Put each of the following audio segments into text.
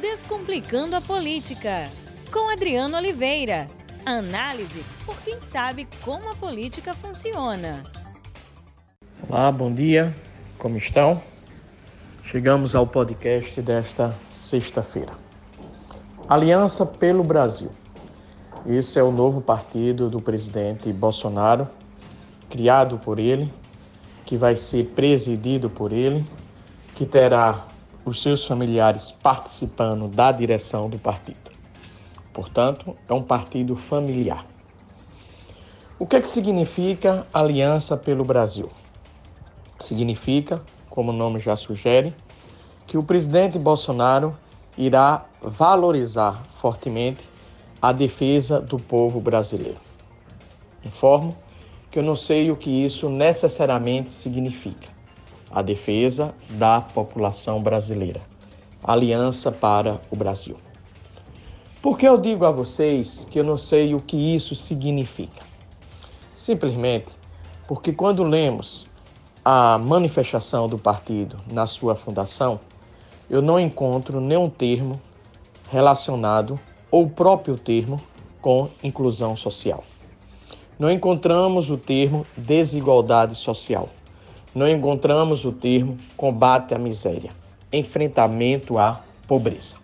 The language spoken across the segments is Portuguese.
Descomplicando a Política, com Adriano Oliveira. Análise por quem sabe como a política funciona. Olá, bom dia, como estão? Chegamos ao podcast desta sexta-feira. Aliança pelo Brasil. Esse é o novo partido do presidente Bolsonaro, criado por ele, que vai ser presidido por ele, que terá os seus familiares participando da direção do partido. Portanto, é um partido familiar. O que, é que significa Aliança pelo Brasil? Significa, como o nome já sugere, que o presidente Bolsonaro irá valorizar fortemente a defesa do povo brasileiro. Informo que eu não sei o que isso necessariamente significa a defesa da população brasileira. Aliança para o Brasil. Por que eu digo a vocês que eu não sei o que isso significa? Simplesmente porque quando lemos a manifestação do partido na sua fundação, eu não encontro nenhum termo relacionado ou próprio termo com inclusão social. Não encontramos o termo desigualdade social não encontramos o termo combate à miséria, enfrentamento à pobreza.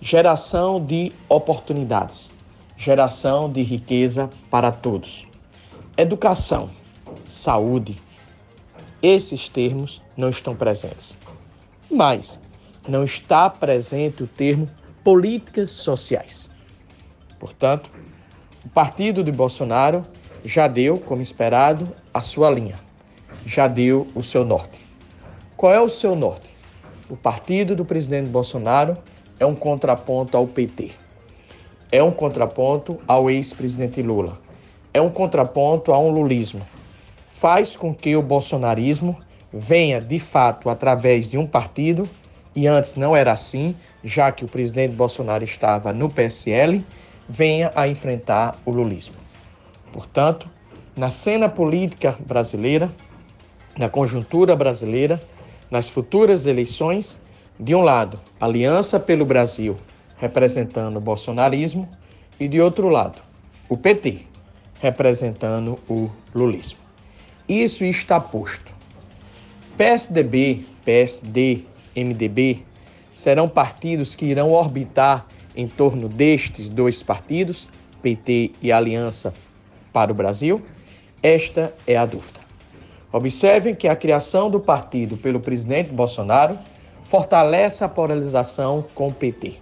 Geração de oportunidades, geração de riqueza para todos. Educação, saúde, esses termos não estão presentes. Mas não está presente o termo políticas sociais. Portanto, o partido de Bolsonaro já deu, como esperado, a sua linha já deu o seu norte. Qual é o seu norte? O partido do presidente Bolsonaro é um contraponto ao PT. É um contraponto ao ex-presidente Lula. É um contraponto a um lulismo. Faz com que o bolsonarismo venha de fato através de um partido, e antes não era assim, já que o presidente Bolsonaro estava no PSL, venha a enfrentar o lulismo. Portanto, na cena política brasileira, na conjuntura brasileira, nas futuras eleições, de um lado, Aliança pelo Brasil, representando o bolsonarismo, e de outro lado, o PT, representando o lulismo. Isso está posto. PSDB, PSD, MDB serão partidos que irão orbitar em torno destes dois partidos, PT e Aliança para o Brasil? Esta é a dúvida. Observem que a criação do partido pelo presidente Bolsonaro fortalece a polarização com o PT.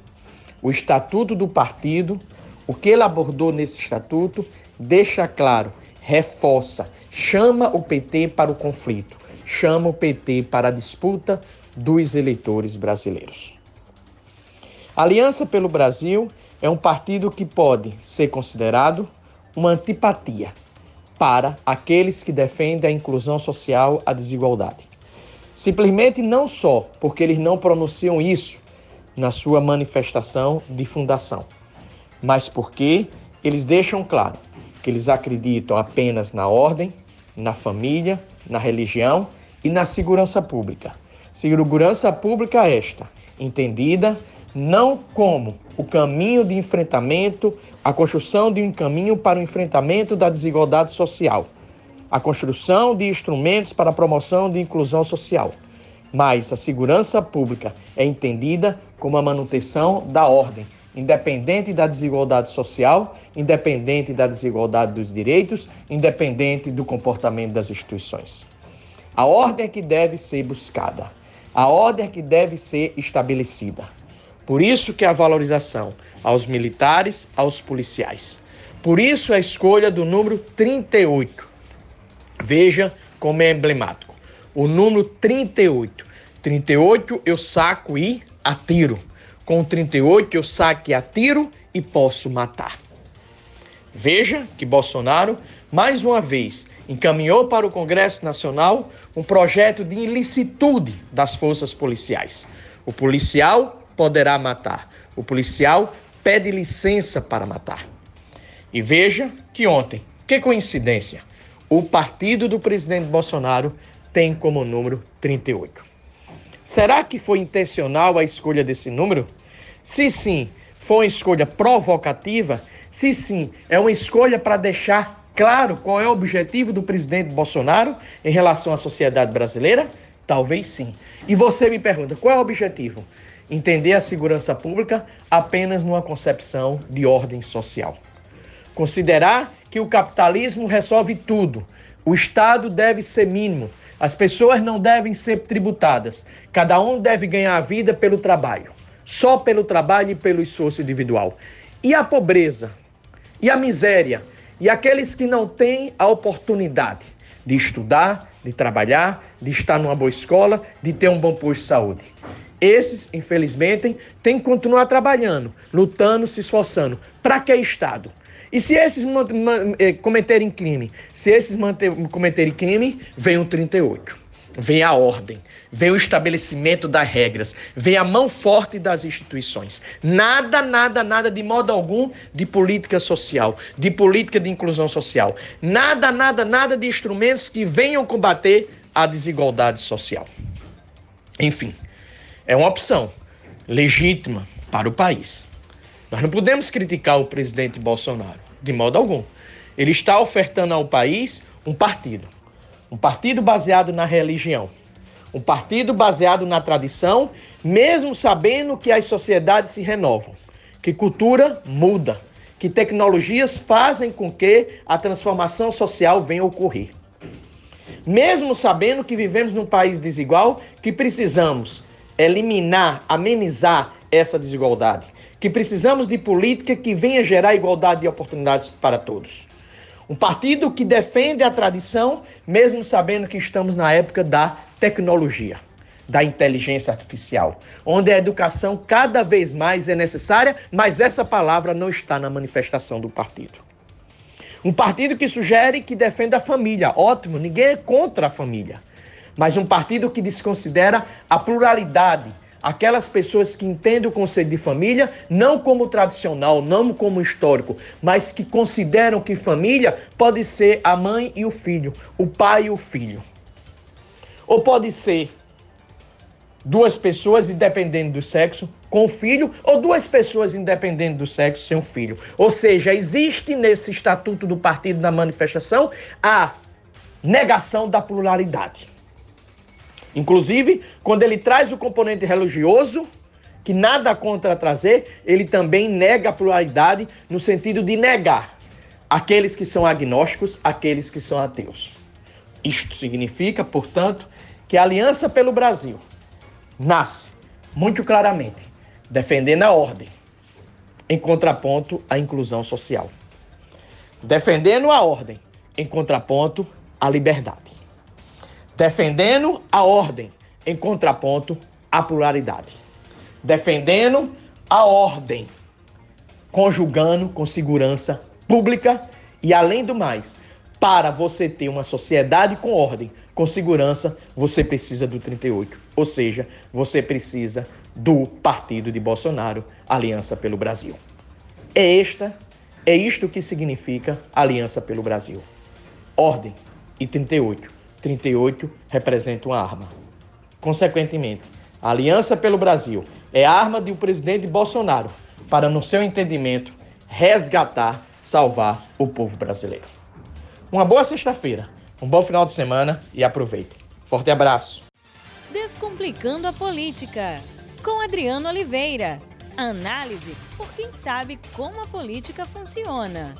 O estatuto do partido, o que ele abordou nesse estatuto, deixa claro, reforça, chama o PT para o conflito, chama o PT para a disputa dos eleitores brasileiros. A Aliança pelo Brasil é um partido que pode ser considerado uma antipatia para aqueles que defendem a inclusão social, a desigualdade. Simplesmente não só porque eles não pronunciam isso na sua manifestação de fundação, mas porque eles deixam claro que eles acreditam apenas na ordem, na família, na religião e na segurança pública. Segurança pública esta, entendida não como o caminho de enfrentamento, a construção de um caminho para o enfrentamento da desigualdade social, a construção de instrumentos para a promoção de inclusão social. Mas a segurança pública é entendida como a manutenção da ordem, independente da desigualdade social, independente da desigualdade dos direitos, independente do comportamento das instituições. A ordem é que deve ser buscada, a ordem é que deve ser estabelecida. Por isso que a valorização aos militares, aos policiais. Por isso a escolha do número 38. Veja como é emblemático. O número 38. 38 eu saco e atiro. Com 38 eu saco e atiro e posso matar. Veja que Bolsonaro, mais uma vez, encaminhou para o Congresso Nacional um projeto de ilicitude das forças policiais. O policial poderá matar. O policial pede licença para matar. E veja que ontem, que coincidência, o partido do presidente Bolsonaro tem como número 38. Será que foi intencional a escolha desse número? Se sim, foi uma escolha provocativa? Se sim, é uma escolha para deixar claro qual é o objetivo do presidente Bolsonaro em relação à sociedade brasileira? Talvez sim. E você me pergunta, qual é o objetivo? Entender a segurança pública apenas numa concepção de ordem social. Considerar que o capitalismo resolve tudo. O Estado deve ser mínimo. As pessoas não devem ser tributadas. Cada um deve ganhar a vida pelo trabalho. Só pelo trabalho e pelo esforço individual. E a pobreza? E a miséria? E aqueles que não têm a oportunidade de estudar, de trabalhar, de estar numa boa escola, de ter um bom posto de saúde. Esses, infelizmente, têm que continuar trabalhando, lutando, se esforçando. Para que Estado? E se esses eh, cometerem crime, se esses cometerem crime, vem o 38 vem a ordem, vem o estabelecimento das regras, vem a mão forte das instituições. Nada, nada, nada de modo algum de política social, de política de inclusão social. Nada, nada, nada de instrumentos que venham combater a desigualdade social. Enfim, é uma opção legítima para o país. Nós não podemos criticar o presidente Bolsonaro, de modo algum. Ele está ofertando ao país um partido um partido baseado na religião. Um partido baseado na tradição, mesmo sabendo que as sociedades se renovam, que cultura muda, que tecnologias fazem com que a transformação social venha a ocorrer. Mesmo sabendo que vivemos num país desigual, que precisamos eliminar, amenizar essa desigualdade, que precisamos de política que venha gerar igualdade de oportunidades para todos. Um partido que defende a tradição, mesmo sabendo que estamos na época da tecnologia, da inteligência artificial, onde a educação cada vez mais é necessária, mas essa palavra não está na manifestação do partido. Um partido que sugere que defenda a família, ótimo, ninguém é contra a família. Mas um partido que desconsidera a pluralidade, aquelas pessoas que entendem o conceito de família não como tradicional, não como histórico, mas que consideram que família pode ser a mãe e o filho, o pai e o filho. Ou pode ser duas pessoas independente do sexo com filho ou duas pessoas independente do sexo sem um filho. Ou seja, existe nesse estatuto do partido da manifestação a negação da pluralidade. Inclusive, quando ele traz o componente religioso, que nada contra trazer, ele também nega a pluralidade no sentido de negar aqueles que são agnósticos, aqueles que são ateus. Isto significa, portanto, que a Aliança pelo Brasil nasce muito claramente defendendo a ordem, em contraponto à inclusão social. Defendendo a ordem, em contraponto à liberdade defendendo a ordem em contraponto à pluralidade. Defendendo a ordem, conjugando com segurança pública e, além do mais, para você ter uma sociedade com ordem, com segurança, você precisa do 38. Ou seja, você precisa do partido de Bolsonaro, Aliança pelo Brasil. É esta, é isto que significa Aliança pelo Brasil. Ordem e 38 38 representa uma arma. Consequentemente, a Aliança pelo Brasil é arma do presidente Bolsonaro para, no seu entendimento, resgatar, salvar o povo brasileiro. Uma boa sexta-feira, um bom final de semana e aproveite. Forte abraço. Descomplicando a política, com Adriano Oliveira. Análise por quem sabe como a política funciona.